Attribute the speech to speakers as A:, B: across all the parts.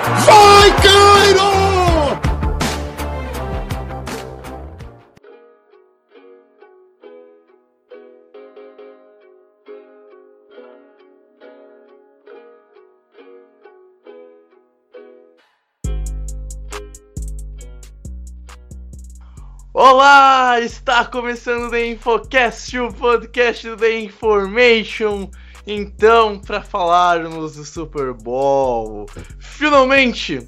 A: Vai, Cairo!
B: Olá, está começando o The Infocast, o podcast do The Information. Então, para falarmos do Super Bowl, finalmente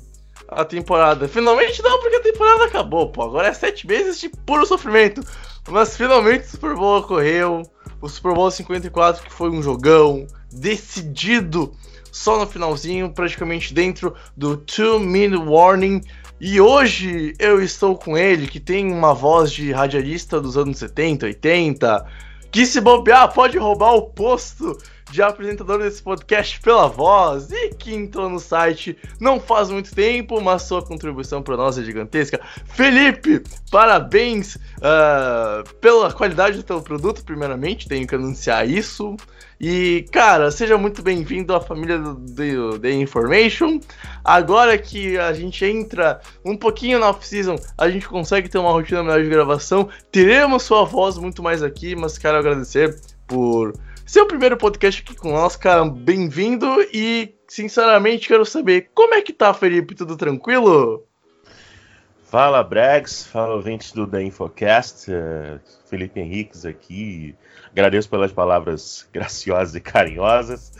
B: a temporada. Finalmente não, porque a temporada acabou, pô. Agora é sete meses de puro sofrimento. Mas finalmente o Super Bowl ocorreu. O Super Bowl 54, que foi um jogão decidido só no finalzinho, praticamente dentro do Two Minute Warning. E hoje eu estou com ele, que tem uma voz de radialista dos anos 70, 80, que se bobear pode roubar o posto de apresentador desse podcast pela voz e que entrou no site não faz muito tempo, mas sua contribuição para nós é gigantesca. Felipe, parabéns uh, pela qualidade do teu produto, primeiramente, tenho que anunciar isso. E, cara, seja muito bem-vindo à família do, The Information. Agora que a gente entra um pouquinho na off-season, a gente consegue ter uma rotina melhor de gravação. Teremos sua voz muito mais aqui, mas quero agradecer por ser o primeiro podcast aqui com nós, cara. Bem-vindo e, sinceramente, quero saber como é que tá, Felipe? Tudo tranquilo?
C: Fala, Bregs. Fala, ouvintes do The Infocast. Uh, Felipe Henriques aqui. Agradeço pelas palavras graciosas e carinhosas.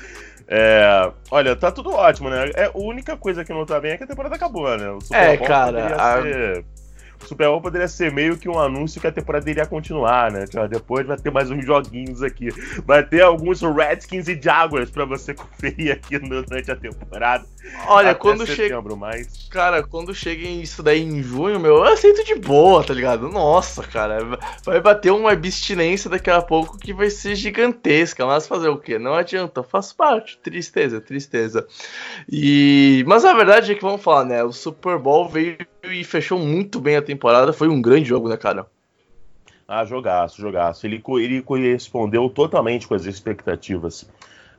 C: É, olha, tá tudo ótimo, né? É, a única coisa que não tá bem é que a temporada acabou, né? O
B: Super é, cara. A...
C: Ser... O Super Bowl poderia ser meio que um anúncio que a temporada iria continuar, né? Depois vai ter mais uns joguinhos aqui. Vai ter alguns Redskins e Jaguars para você conferir aqui durante a temporada.
B: Olha, quando chega.
C: Mais.
B: Cara, quando chega isso daí em junho, meu, eu aceito de boa, tá ligado? Nossa, cara. Vai bater uma abstinência daqui a pouco que vai ser gigantesca. Mas fazer o quê? Não adianta, faz parte. Tristeza, tristeza. E. Mas a verdade é que vamos falar, né? O Super Bowl veio e fechou muito bem a temporada. Foi um grande jogo, né, cara?
C: Ah, jogaço, jogaço. Ele, ele correspondeu totalmente com as expectativas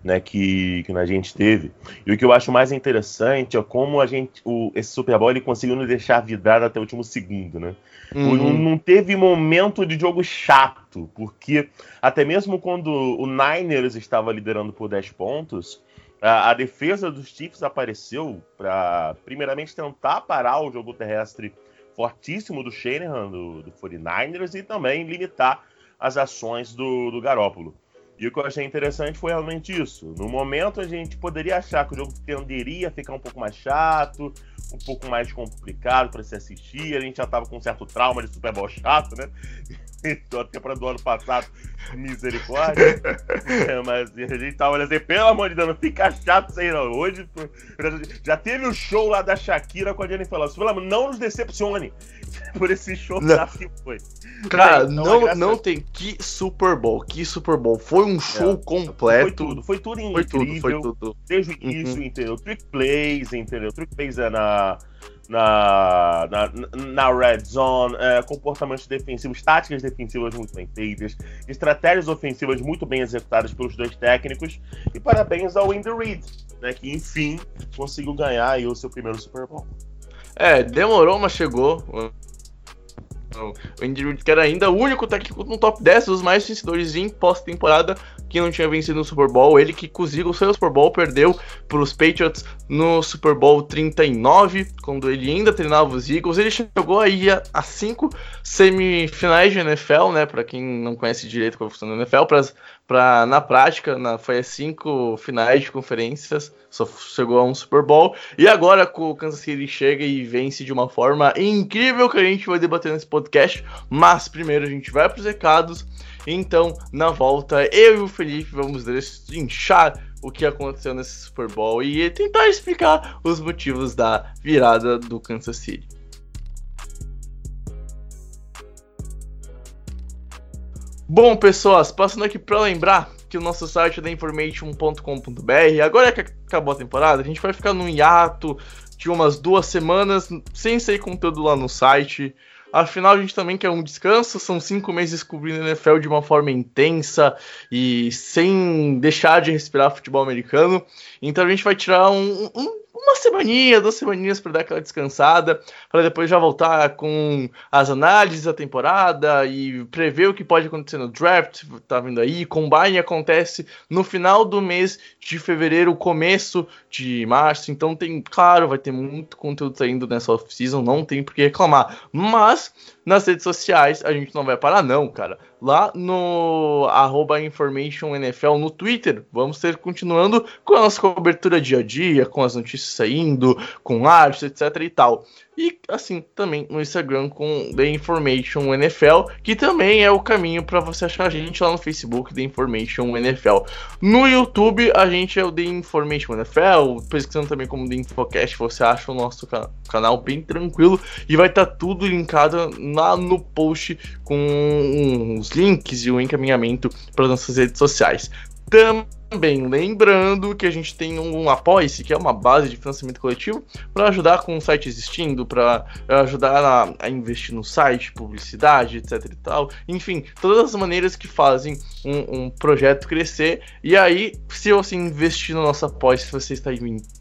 C: né, que, que a gente teve. E o que eu acho mais interessante é como a gente, o, esse Super Bowl ele conseguiu nos deixar vidrado até o último segundo, né? Uhum. Não, não teve momento de jogo chato, porque até mesmo quando o Niners estava liderando por 10 pontos, a, a defesa dos Chiefs apareceu para, primeiramente, tentar parar o jogo terrestre fortíssimo do Shanahan, do, do 49ers, e também limitar as ações do, do Garópolo. E o que eu achei interessante foi realmente isso. No momento a gente poderia achar que o jogo tenderia a ficar um pouco mais chato, um pouco mais complicado para se assistir. A gente já estava com um certo trauma de Super Bowl chato, né? Até para do ano passado, misericórdia. é, mas a gente tava olhando assim, pelo amor de Deus, não fica chato isso aí não. Hoje já teve o show lá da Shakira com a Jennifer Lopez. Pelo amor, não nos decepcione por esse show
B: não. que foi. Cara, não, não, não tem que Super Bowl, que Super Bowl. Foi um show é, completo.
C: Foi tudo, foi tudo incrível. Foi tudo, foi tudo. Desde o início, uhum. entendeu? Trick plays, entendeu? Trick plays é na na, na, na red zone, é, comportamentos defensivos, táticas defensivas muito bem feitas, estratégias ofensivas muito bem executadas pelos dois técnicos. E parabéns ao Andy Reid, né, que enfim conseguiu ganhar o seu primeiro Super Bowl.
B: É, demorou, mas chegou. O Andy Reid, que era ainda o único técnico no top 10 dos mais vencedores em pós-temporada que não tinha vencido no Super Bowl. Ele que conseguiu o seu Super Bowl, perdeu para os Patriots no Super Bowl 39, quando ele ainda treinava os Eagles. Ele chegou aí a, a cinco semifinais de NFL, né? Para quem não conhece direito como funciona a NFL, para na prática, na, foi as cinco finais de conferências, só chegou a um Super Bowl. E agora o Kansas City chega e vence de uma forma incrível que a gente vai debater nesse podcast. Mas primeiro a gente vai para os recados Então, na volta, eu e o Felipe vamos destrinchar o que aconteceu nesse Super Bowl e tentar explicar os motivos da virada do Kansas City. Bom, pessoas, passando aqui para lembrar que o nosso site é theinformation.com.br. Agora que acabou a temporada, a gente vai ficar num hiato de umas duas semanas sem sair conteúdo lá no site. Afinal, a gente também quer um descanso. São cinco meses cobrindo NFL de uma forma intensa e sem deixar de respirar futebol americano. Então a gente vai tirar um, um uma semaninha, duas semaninhas para dar aquela descansada, para depois já voltar com as análises da temporada e prever o que pode acontecer no draft, tá vindo aí. Combine acontece no final do mês de fevereiro, começo de março, então tem, claro, vai ter muito conteúdo saindo nessa off-season, não tem por que reclamar. Mas nas redes sociais a gente não vai parar, não, cara. Lá no InformationNFL no Twitter, vamos ter continuando com a nossa cobertura dia a dia, com as notícias saindo, com arte, etc e tal. E assim, também no Instagram com The Information NFL, que também é o caminho para você achar a gente lá no Facebook, The Information NFL. No YouTube, a gente é o The Information NFL, pesquisando também como The Infocast, você acha o nosso canal bem tranquilo e vai estar tá tudo linkado lá no post com os links e o encaminhamento para nossas redes sociais. Também também lembrando que a gente tem um Apoia-se, que é uma base de financiamento coletivo, para ajudar com o site existindo, para ajudar a, a, investir no site, publicidade, etc e tal. Enfim, todas as maneiras que fazem um, um projeto crescer. E aí, se você investir no nosso Apoia-se, você está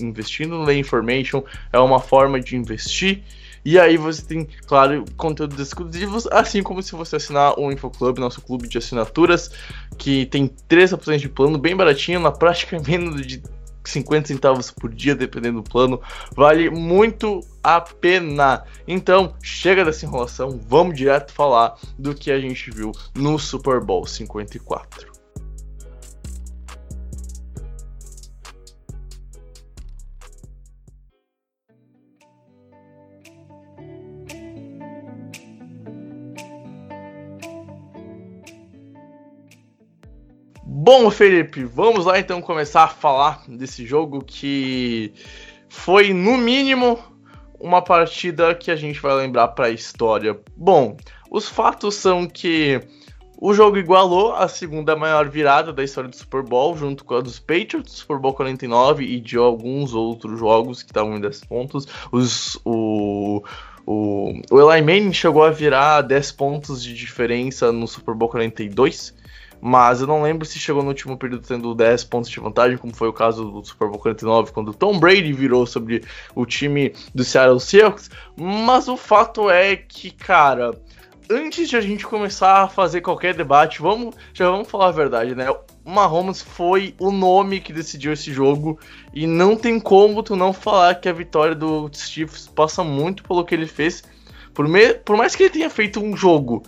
B: investindo no Lay Information, é uma forma de investir e aí você tem, claro, conteúdos exclusivos, assim como se você assinar o InfoClub, nosso clube de assinaturas, que tem três opções de plano, bem baratinho, na prática menos de 50 centavos por dia, dependendo do plano, vale muito a pena. Então, chega dessa enrolação, vamos direto falar do que a gente viu no Super Bowl 54. Bom, Felipe, vamos lá então começar a falar desse jogo que foi, no mínimo, uma partida que a gente vai lembrar para a história. Bom, os fatos são que o jogo igualou a segunda maior virada da história do Super Bowl, junto com a dos Patriots, Super Bowl 49 e de alguns outros jogos que estavam em 10 pontos. Os, o, o, o Eli Manning chegou a virar 10 pontos de diferença no Super Bowl 42 mas eu não lembro se chegou no último período tendo 10 pontos de vantagem, como foi o caso do Super Bowl 49, quando Tom Brady virou sobre o time do Seattle Seahawks. Mas o fato é que, cara, antes de a gente começar a fazer qualquer debate, vamos, já vamos falar a verdade, né? Mahomes foi o nome que decidiu esse jogo e não tem como tu não falar que a vitória do Chiefs passa muito pelo que ele fez. Por, me, por mais que ele tenha feito um jogo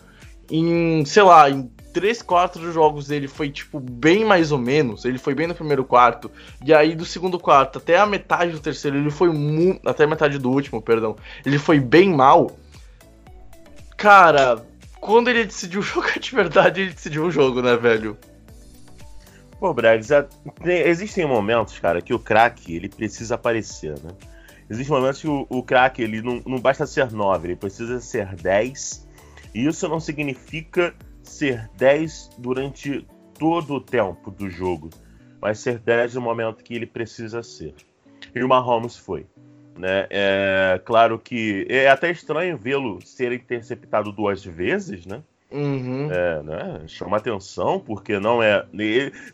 B: em, sei lá, em três quartos dos jogos dele foi, tipo, bem mais ou menos. Ele foi bem no primeiro quarto. E aí, do segundo quarto até a metade do terceiro, ele foi muito. Até a metade do último, perdão. Ele foi bem mal. Cara, quando ele decidiu jogar de verdade, ele decidiu o jogo, né, velho?
C: Pô, Brags, existem momentos, cara, que o craque ele precisa aparecer, né? Existem momentos que o, o craque ele não, não basta ser 9, ele precisa ser 10. E isso não significa ser 10 durante todo o tempo do jogo, mas ser 10 no momento que ele precisa ser. E o Mahomes foi. Né? É claro que é até estranho vê-lo ser interceptado duas vezes, né?
B: Uhum.
C: É, né? Chama atenção, porque não é.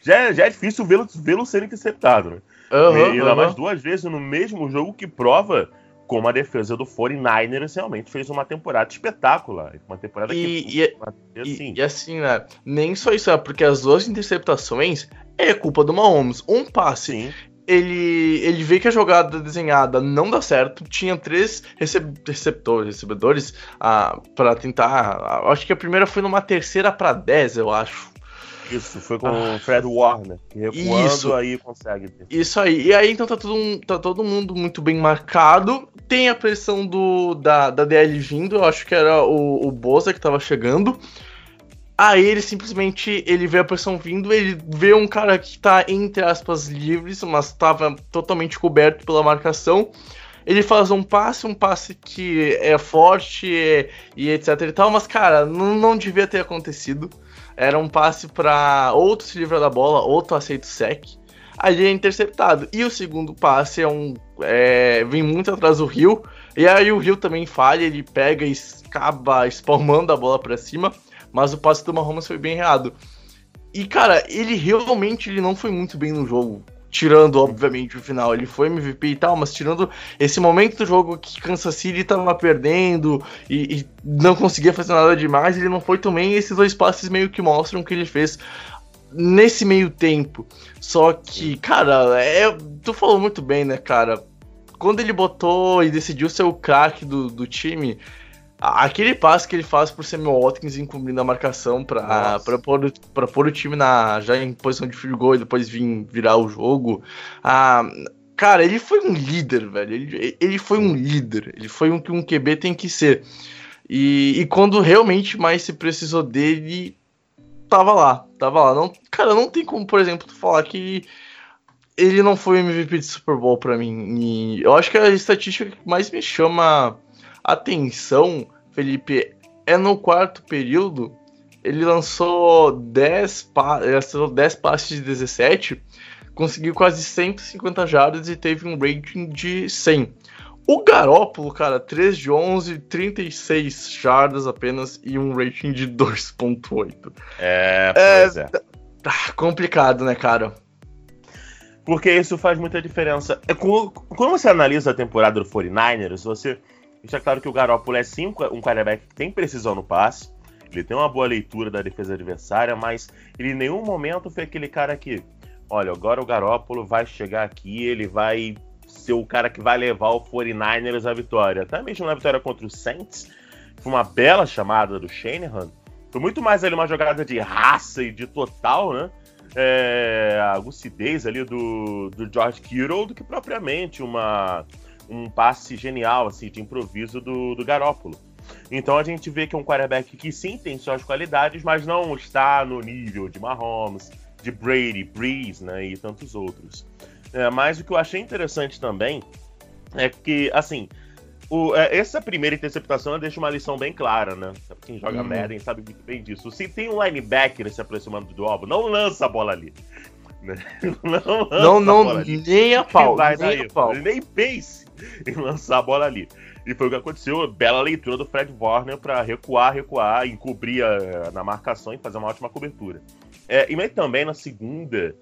C: Já, é, já é difícil vê-lo vê ser interceptado, né?
B: Uhum,
C: e ainda uhum. mais duas vezes no mesmo jogo que prova como a defesa do 49ers realmente fez uma temporada espetacular. Uma temporada
B: e, que. E, assim. E, e, assim, né? Nem só isso, é porque as duas interceptações é culpa do Mahomes. Um passe. Sim. Ele, ele vê que a jogada desenhada não dá certo. Tinha três receptores, recebedores ah, para tentar. Ah, acho que a primeira foi numa terceira para 10, eu acho.
C: Isso, foi com o Fred Warner, que recuando isso, aí consegue.
B: Isso aí. E aí então tá todo, tá todo mundo muito bem marcado. Tem a pressão do, da, da DL vindo, eu acho que era o, o Boza que tava chegando. Aí ele simplesmente ele vê a pressão vindo, ele vê um cara que tá entre aspas livres, mas estava totalmente coberto pela marcação. Ele faz um passe, um passe que é forte e, e etc e tal, mas cara, não, não devia ter acontecido. Era um passe para outro se livrar da bola, outro aceita o sec. Aí é interceptado. E o segundo passe é um. É, vem muito atrás do Rio. E aí o Rio também falha, ele pega e acaba espalmando a bola para cima. Mas o passe do Mahomes foi bem errado. E cara, ele realmente ele não foi muito bem no jogo. Tirando, obviamente, o final, ele foi MVP e tal, mas tirando esse momento do jogo que Kansas City tava perdendo e, e não conseguia fazer nada demais, ele não foi também. Esses dois passes meio que mostram que ele fez nesse meio tempo. Só que, cara, é, tu falou muito bem, né, cara? Quando ele botou e decidiu ser o craque do, do time, aquele passe que ele faz pro Samuel Watkins encobrindo a marcação pra, pra, pôr, pra pôr o time na, já em posição de field goal e depois vir virar o jogo. Ah, cara, ele foi um líder, velho. Ele, ele foi um líder. Ele foi um que um QB tem que ser. E, e quando realmente mais se precisou dele, tava lá, tava lá. Não, cara, não tem como, por exemplo, falar que ele não foi MVP de Super Bowl para mim. E eu acho que a estatística que mais me chama atenção, Felipe, é no quarto período. Ele lançou 10, pa 10 passes de 17, conseguiu quase 150 jardas e teve um rating de 100. O Garópolo, cara, 3 de 11, 36 jardas apenas e um rating de 2.8.
C: É, pois é. é.
B: Tá complicado, né, cara?
C: Porque isso faz muita diferença. É, quando você analisa a temporada do 49ers, você deixa claro que o Garópolo é sim um quarterback que tem precisão no passe, ele tem uma boa leitura da defesa adversária, mas ele em nenhum momento foi aquele cara que, olha, agora o Garópolo vai chegar aqui, ele vai ser o cara que vai levar o 49ers à vitória. Até mesmo na vitória contra o Saints, foi uma bela chamada do Shanahan. Foi muito mais ali uma jogada de raça e de total, né? É, a lucidez ali do, do George Kittle do que propriamente uma, um passe genial, assim, de improviso do, do Garópolo. Então a gente vê que é um quarterback que sim tem suas qualidades, mas não está no nível de Mahomes, de Brady, Breeze, né, e tantos outros. É, mas o que eu achei interessante também é que, assim, o, é, essa primeira interceptação deixa uma lição bem clara, né? Quem joga uhum. Madden sabe muito bem disso. Se tem um linebacker se aproximando do alvo, não lança a bola ali.
B: Não, não, nem a pau. Vai nem, a pau.
C: nem pense em lançar a bola ali. E foi o que aconteceu. Bela leitura do Fred Warner para recuar, recuar, encobrir a, na marcação e fazer uma ótima cobertura. É, e também na segunda,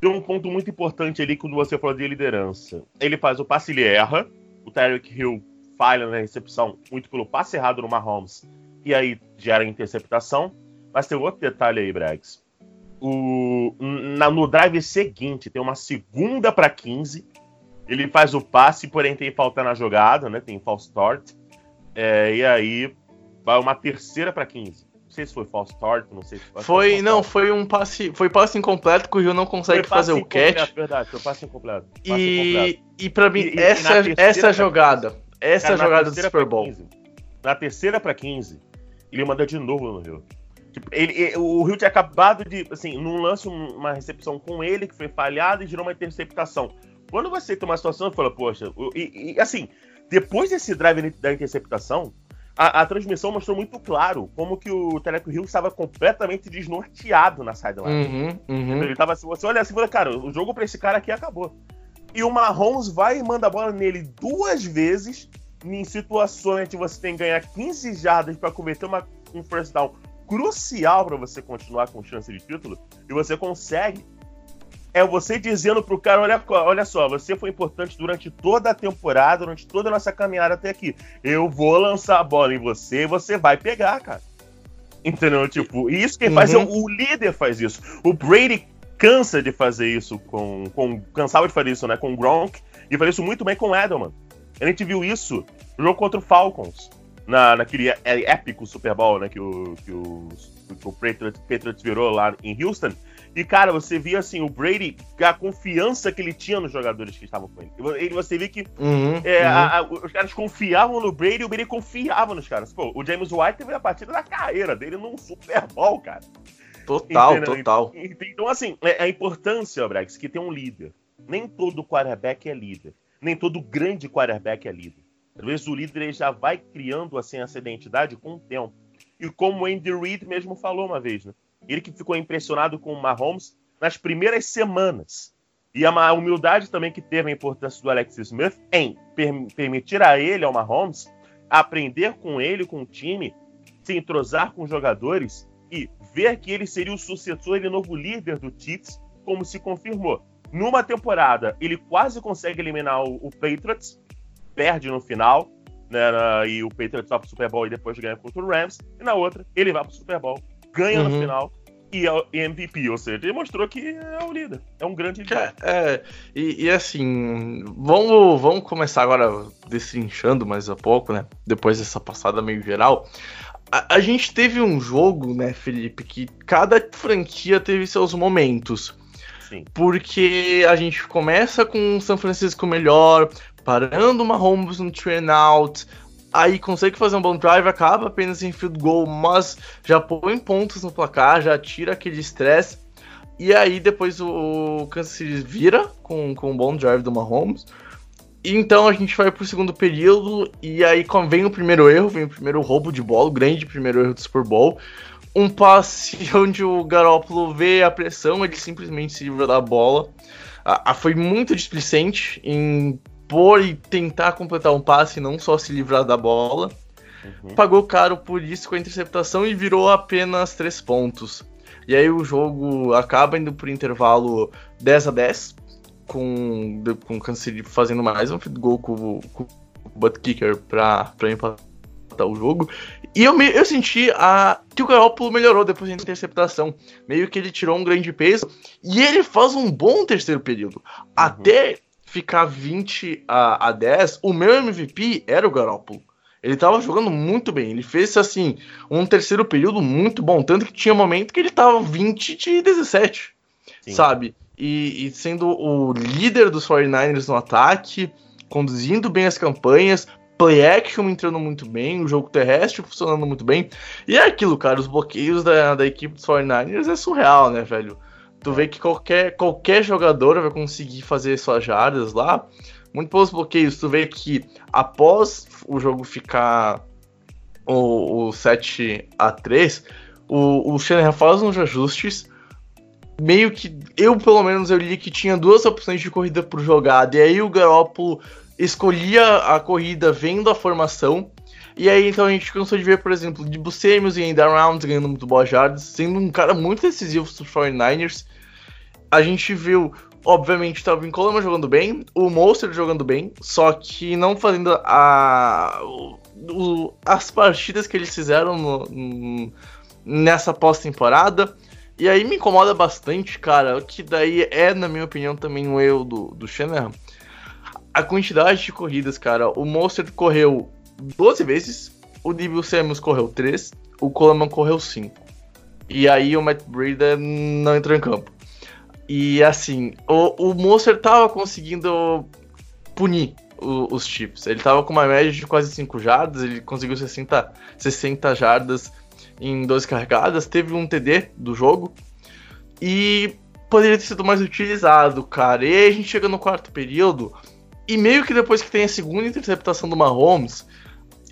C: tem um ponto muito importante ali quando você falou de liderança. Ele faz o passe, ele erra. O Tyreek Hill falha na recepção, muito pelo passe errado no Mahomes. E aí gera interceptação. Mas tem outro detalhe aí, Brags. O, na, no drive seguinte, tem uma segunda para 15. Ele faz o passe, porém tem falta na jogada, né? Tem false start. É, e aí vai uma terceira para 15. Não sei se foi false start, não sei se
B: foi. Foi, não, foi um passe. Foi passe incompleto que o Rio não consegue fazer o catch.
C: Verdade, foi passe incompleto.
B: Passe e, incompleto. e pra mim, e, essa, e essa jogada. Essa cara, jogada do Super Bowl.
C: 15, na terceira pra 15, ele manda de novo no Rio. Tipo, ele, ele, o Rio tinha acabado de, assim, num lance, uma recepção com ele que foi falhada e gerou uma interceptação. Quando você tem uma situação e fala, poxa, e, e, assim, depois desse drive da interceptação, a, a, transmissão mostrou muito claro como que o Teleco Hill estava completamente desnorteado na sideline. Uhum, uhum. Ele tava assim, você olha assim e fala, cara, o jogo para esse cara aqui acabou. E o Mahomes vai e manda a bola nele duas vezes em situações que você tem que ganhar 15 jardas para cometer uma, um first down crucial para você continuar com chance de título e você consegue é você dizendo pro cara, olha, olha só, você foi importante durante toda a temporada, durante toda a nossa caminhada até aqui. Eu vou lançar a bola em você e você vai pegar, cara. Entendeu? Tipo, isso quem faz é uhum. é o, o líder faz isso. O Brady cansa de fazer isso com, com cansava de fazer isso, né, com o Gronk e faz isso muito bem com o Edelman. A gente viu isso no jogo contra o Falcons, na, naquele épico Super Bowl, né, que o, que o, que o Patriots, Patriots virou lá em Houston E, cara, você via assim, o Brady, a confiança que ele tinha nos jogadores que estavam com ele. ele você via que
B: Uhum,
C: é,
B: uhum.
C: a- a- os caras confiavam no Brady e o Brady confiava nos caras. Pô, o James White teve a partida da carreira dele num Super Bowl, cara.
B: Total,
C: Entendeu?
B: total.
C: Então, assim, é a importância, Brex, que tem um líder. Nem todo quarterback é líder. Nem todo grande quarterback é líder. Às vezes o líder ele já vai criando assim essa identidade com o tempo. E como o Andy Reid mesmo falou uma vez, né? Ele que ficou impressionado com o Mahomes nas primeiras semanas. E a humildade também que teve a importância do Alex Smith em per- permitir a ele, ao Mahomes, aprender com ele, com o time, se entrosar com os jogadores e ver que ele seria o sucessor e novo líder do Chiefs, como se confirmou. Numa temporada, ele quase consegue eliminar o, o Patriots, perde no final, né, e o Patriots vai pro Super Bowl e depois ganha contra o Rams, e na outra, ele vai pro Super Bowl, ganha
B: Uhum.
C: final e é o MVP, ou seja, ele mostrou que é o líder, é um grande líder.
B: É, é, e, e assim, vamos, vamos começar agora destrinchando mais a pouco, né? Depois dessa passada meio geral. A, a gente teve um jogo, né, Felipe, que cada franquia teve seus momentos.
C: Sim.
B: Porque a gente começa com o São Francisco melhor, parando uma Mahomes no train out, aí consegue fazer um bom drive, acaba apenas em field goal, mas já põe pontos no placar, já tira aquele estresse. E aí depois o, Kansas City vira com, com um bom drive do Mahomes. Então a gente vai pro segundo período e aí vem o primeiro erro, vem o primeiro roubo de bola, o grande primeiro erro do Super Bowl. Um passe onde o Garoppolo vê a pressão, ele simplesmente se livra da bola. Ah, ah, foi muito displicente em pôr e tentar completar um passe, não só se livrar da bola.
C: Uhum.
B: Pagou caro por isso com a interceptação e virou apenas 3 pontos. E aí o jogo acaba indo por intervalo 10 a 10, com, com o Kansas City fazendo mais um goal com, o- com o butt kicker pra, pra empatar o jogo. E eu, me- eu senti a, que o Garoppolo melhorou depois da interceptação. Meio que ele tirou um grande peso. E ele faz um bom terceiro período. Até ficar 20 a, a 10, o meu MVP era o Garoppolo. Ele tava jogando muito bem. Ele fez, assim, um terceiro período muito bom. Tanto que tinha momento que ele tava 20 de 17,
C: Sim.
B: sabe? E, e sendo o líder dos 49ers no ataque, conduzindo bem as campanhas, play action entrando muito bem, o jogo terrestre funcionando muito bem. E é aquilo, cara, os bloqueios da, da equipe dos 49ers é surreal, né, velho? Tu vê que qualquer, qualquer jogador vai conseguir fazer suas jardas lá. Muito pelos bloqueios, tu vê que após o jogo ficar o, o 7 a 3 o, o faz uns ajustes. Meio que eu, pelo menos, eu li que tinha duas opções de corrida por jogada. E aí o Garoppolo escolhia a corrida vendo a formação. E aí então a gente cansou de ver, por exemplo, de Buscemius e End Rounds ganhando muito boas jardas, sendo um cara muito decisivo para os 49ers. A gente viu, obviamente, o Talvin Coleman jogando bem, o Monster jogando bem, só que não fazendo a, o- as partidas que eles fizeram no- no- nessa pós-temporada. E aí me incomoda bastante, cara, que daí é, na minha opinião, também um erro do, do Shanahan. A quantidade de corridas, cara. O Monster correu 12 vezes, o Devil Samuels correu 3, o Coleman correu 5. E aí o Matt Breida não entrou em campo. E assim, o, o Monster tava conseguindo punir o- os Chiefs. Ele tava com uma média de quase 5 jardas, ele conseguiu 60, 60 jardas em 12 carregadas, teve um TD do jogo e poderia ter sido mais utilizado, cara. E aí a gente chega no quarto período e meio que depois que tem a segunda interceptação do Mahomes,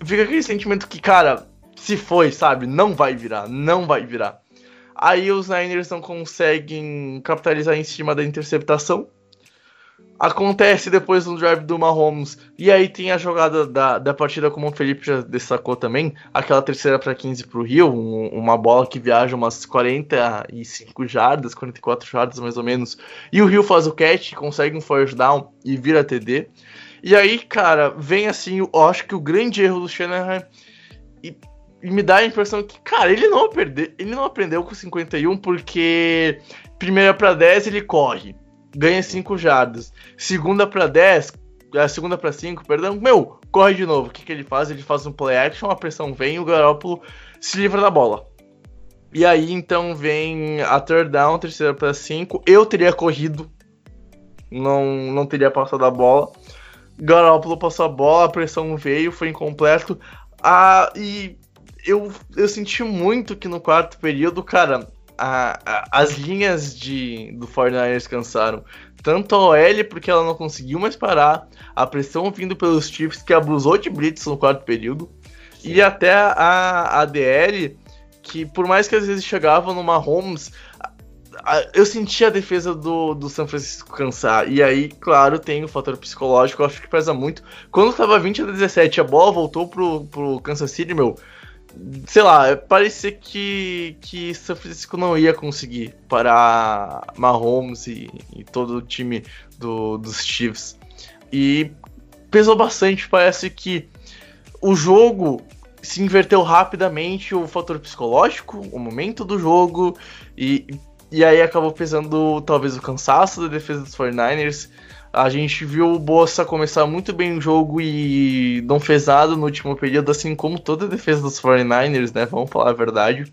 B: fica aquele sentimento que, cara, se foi, sabe? Não vai virar, não vai virar. Aí os Niners não conseguem capitalizar em cima da interceptação. Acontece depois do drive do Mahomes. E aí tem a jogada da, da partida, como o Felipe já destacou também. Aquela terceira para 15 pro Rio. um- uma bola que viaja umas 45 jardas, 44 jardas mais ou menos. E o Rio faz o catch, consegue um first down e vira TD. E aí, cara, vem assim, eu acho que o grande erro do Shanahan. E, e me dá a impressão que, cara, ele não, aprendeu, ele não aprendeu com 51 porque primeira para 10 ele corre, ganha 5 jardas. Segunda para 10, a segunda para 5, perdão, meu, corre de novo. O que, que ele faz? Ele faz um play action, a pressão vem, o Garoppolo se livra da bola. E aí então vem a third down, terceira para cinco. Eu teria corrido, não, não teria passado a bola. Garoppolo passou a bola, a pressão veio, foi incompleto. Ah, e eu, eu senti muito que no quarto período, cara, a, a, as linhas de, do 49ers cansaram. Tanto a OL, porque ela não conseguiu mais parar, a pressão vindo pelos Chiefs, que abusou de blitz no quarto período, Sim. e até a, a DL, que por mais que às vezes chegava numa Holmes, eu senti a defesa do, do São Francisco cansar. E aí, claro, tem o fator psicológico, eu acho que pesa muito. Quando tava 20 a 17, a bola voltou pro, pro Kansas City, meu. Sei lá, parecia que, que São Francisco não ia conseguir parar Mahomes e, e todo o time do, dos Chiefs. E pesou bastante, parece que o jogo se inverteu rapidamente o fator psicológico, o momento do jogo, e, e aí acabou pesando talvez o cansaço da defesa dos 49ers. A gente viu o Bossa começar muito bem o jogo e não fez nada no último período, assim como toda a defesa dos 49ers, né? Vamos falar a verdade.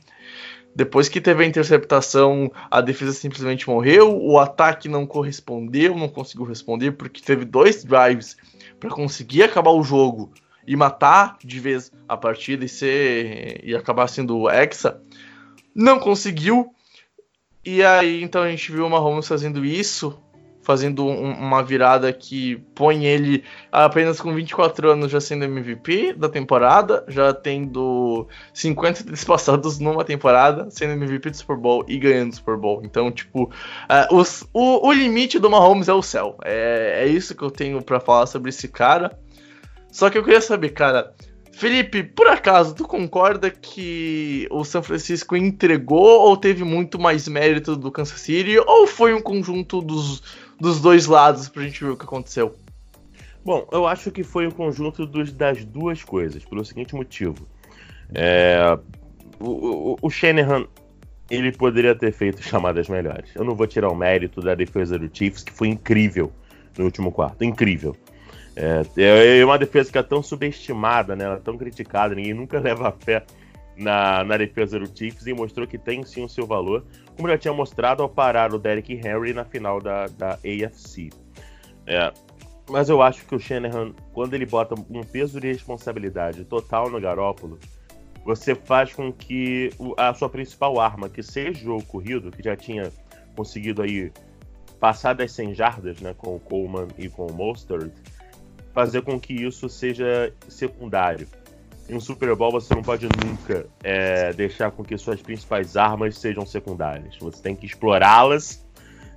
B: Depois que teve a interceptação, a defesa simplesmente morreu, o ataque não correspondeu, não conseguiu responder, porque teve dois drives para conseguir acabar o jogo e matar de vez a partida e ser e acabar sendo Hexa, não conseguiu. E aí então a gente viu o Mahomes fazendo isso, fazendo um, uma virada que põe ele apenas com 24 anos já sendo MVP da temporada, já tendo 50 passados numa temporada, sendo MVP do Super Bowl e ganhando o Super Bowl. Então, tipo, uh, os, o, o limite do Mahomes é o céu. É, é isso que eu tenho para falar sobre esse cara. Só que eu queria saber, cara. Felipe, por acaso, tu concorda que o São Francisco entregou ou teve muito mais mérito do Kansas City? Ou foi um conjunto dos, dos dois lados pra gente ver o que aconteceu?
C: Bom, eu acho que foi um conjunto dos, das duas coisas, pelo seguinte motivo. É, o, o, o Shanahan, ele poderia ter feito chamadas melhores. Eu não vou tirar o mérito da defesa do Chiefs, que foi incrível no último quarto. Incrível. É, é uma defesa que é tão subestimada, né? Ela é tão criticada, ninguém nunca leva fé na, na defesa do Chiefs e mostrou que tem sim o seu valor, como já tinha mostrado ao parar o Derrick Henry na final da, da AFC. É, mas eu acho que o Shanahan, quando ele bota um peso de responsabilidade total no Garópolo, você faz com que a sua principal arma, que seja o corrido, que já tinha conseguido aí passar das 100 jardas né, com o Coleman e com o Mostert, fazer com que isso seja secundário. Em um Super Bowl você não pode nunca é, deixar com que suas principais armas sejam secundárias. Você tem que explorá-las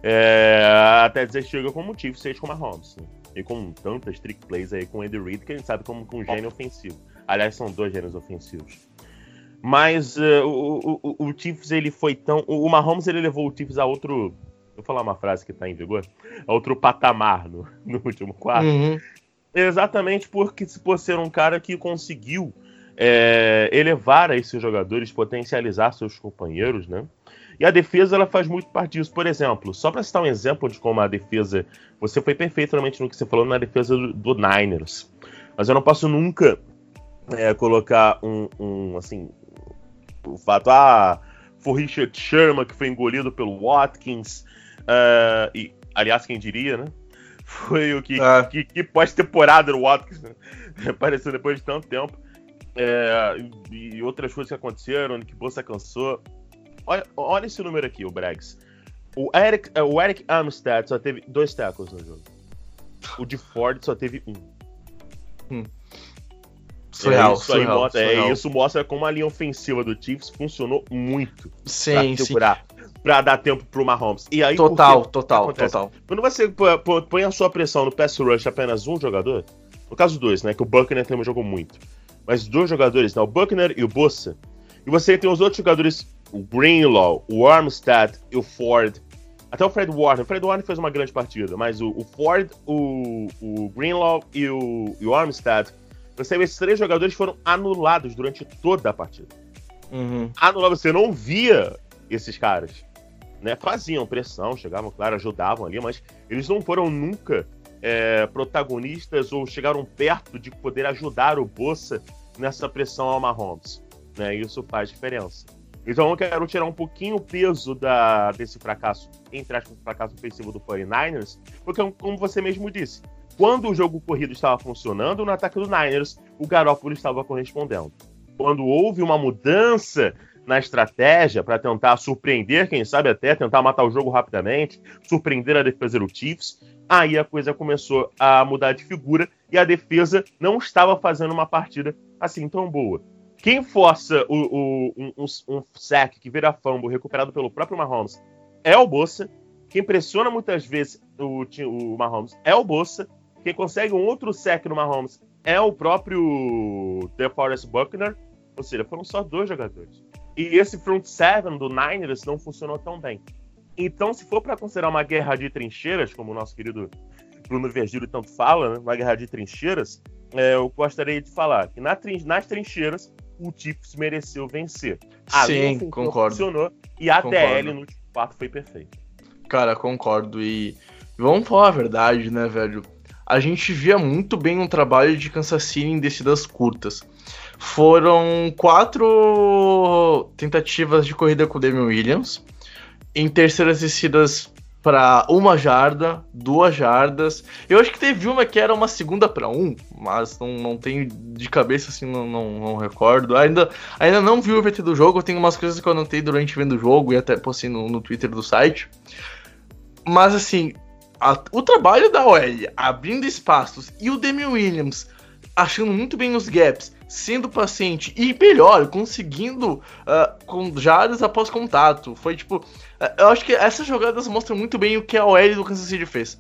C: é, até dizer chega como motivo, seja com a Holmes. Né? E com tantas trick plays aí com o Andy Reid, que a gente sabe como com um gênio ofensivo. Aliás, são dois gênios ofensivos. Mas uh, o, o, o, Chiefs, ele foi tão. O Mahomes, ele levou o Chiefs a outro. Vou falar uma frase que tá em vigor. A outro patamar no, no último quarto. Uhum. Exatamente porque por ser um cara que conseguiu é, elevar a esses jogadores, potencializar seus companheiros, né? E a defesa ela faz muito parte disso. Por exemplo, só para citar um exemplo de como a defesa. Você foi perfeitamente no que você falou na defesa do, do Niners. Mas eu não posso nunca é, colocar um, um, assim. O fato, ah, foi Richard Sherman que foi engolido pelo Watkins. Uh, e, aliás, quem diria, né? Foi o que, é. que, que pós-temporada do Watkins né? apareceu depois de tanto tempo. É, e outras coisas que aconteceram, que Bolsa cansou. Olha, olha esse número aqui, o Bregs. O Eric, é, o Eric Armstead só teve dois tackles no jogo. O de Ford só teve um. Hum. Surreal, é, isso, surreal, mostra, é, isso mostra como a linha ofensiva do Chiefs funcionou muito.
B: Sim, sim
C: para dar tempo pro Mahomes. E aí,
B: total, total, total.
C: Quando você põe a sua pressão no pass rush apenas um jogador, no caso dois, né, que o Buckner também jogou muito, mas dois jogadores, né, o Buckner e o Bossa, e você tem os outros jogadores, o Greenlaw, o Armstead e o Ford, até o Fred Warner. O Fred Warner fez uma grande partida, mas o, o Ford, o, o Greenlaw e o, e o Armstead, vê esses três jogadores foram anulados durante toda a partida. Uhum. Anulado, você não via esses caras né, faziam pressão, chegavam, claro, ajudavam ali, mas eles não foram nunca é, protagonistas ou chegaram perto de poder ajudar o Bossa nessa pressão ao Mahomes. Né? Isso faz diferença. Então eu quero tirar um pouquinho o peso da, desse fracasso, entre aspas, fracasso ofensivo do 49ers, porque como você mesmo disse, quando o jogo corrido estava funcionando no ataque do Niners, o Garoppolo estava correspondendo. Quando houve uma mudança na estratégia para tentar surpreender, quem sabe até tentar matar o jogo rapidamente, surpreender a defesa do Chiefs, aí a coisa começou a mudar de figura e a defesa não estava fazendo uma partida assim tão boa. Quem força o, o, um, um, um sack que vira fumble recuperado pelo próprio Mahomes é o Bossa. Quem pressiona muitas vezes o, o Mahomes é o Bossa. Quem consegue um outro sack no Mahomes é o próprio DeForest Buckner. Ou seja, foram só dois jogadores. E esse front seven do Niners não funcionou tão bem. Então, se for para considerar uma guerra de trincheiras, como o nosso querido Bruno Virgílio tanto fala, né? uma guerra de trincheiras, é, eu gostaria de falar que na, nas trincheiras o Chiefs mereceu vencer.
B: A Sim, concordo.
C: Funcionou e a concordo. DL no quarto foi perfeita.
B: Cara, concordo. E vamos falar a verdade, né, velho? A gente via muito bem um trabalho de Kansas City em descidas curtas. Foram quatro tentativas de corrida com o Damian Williams. Em terceiras descidas para uma jarda, duas jardas. Eu acho que teve uma que era uma segunda para um, mas não, não tenho de cabeça assim, não, não, não, recordo. Ainda, ainda não vi o VT do jogo, tem umas coisas que eu anotei durante vendo o jogo e até postei no, no Twitter do site. Mas assim, a, o trabalho da OL abrindo espaços e o Demi Williams achando muito bem os gaps, sendo paciente e melhor, conseguindo uh, com jardas após contato. Foi tipo eu acho que essas jogadas mostram muito bem o que a OL do Kansas City fez.